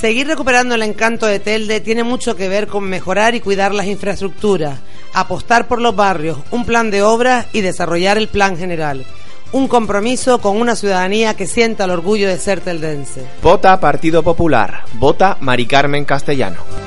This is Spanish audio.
Seguir recuperando el encanto de Telde tiene mucho que ver con mejorar y cuidar las infraestructuras, apostar por los barrios, un plan de obras y desarrollar el plan general. Un compromiso con una ciudadanía que sienta el orgullo de ser teldense. Vota Partido Popular. Vota Mari Carmen Castellano.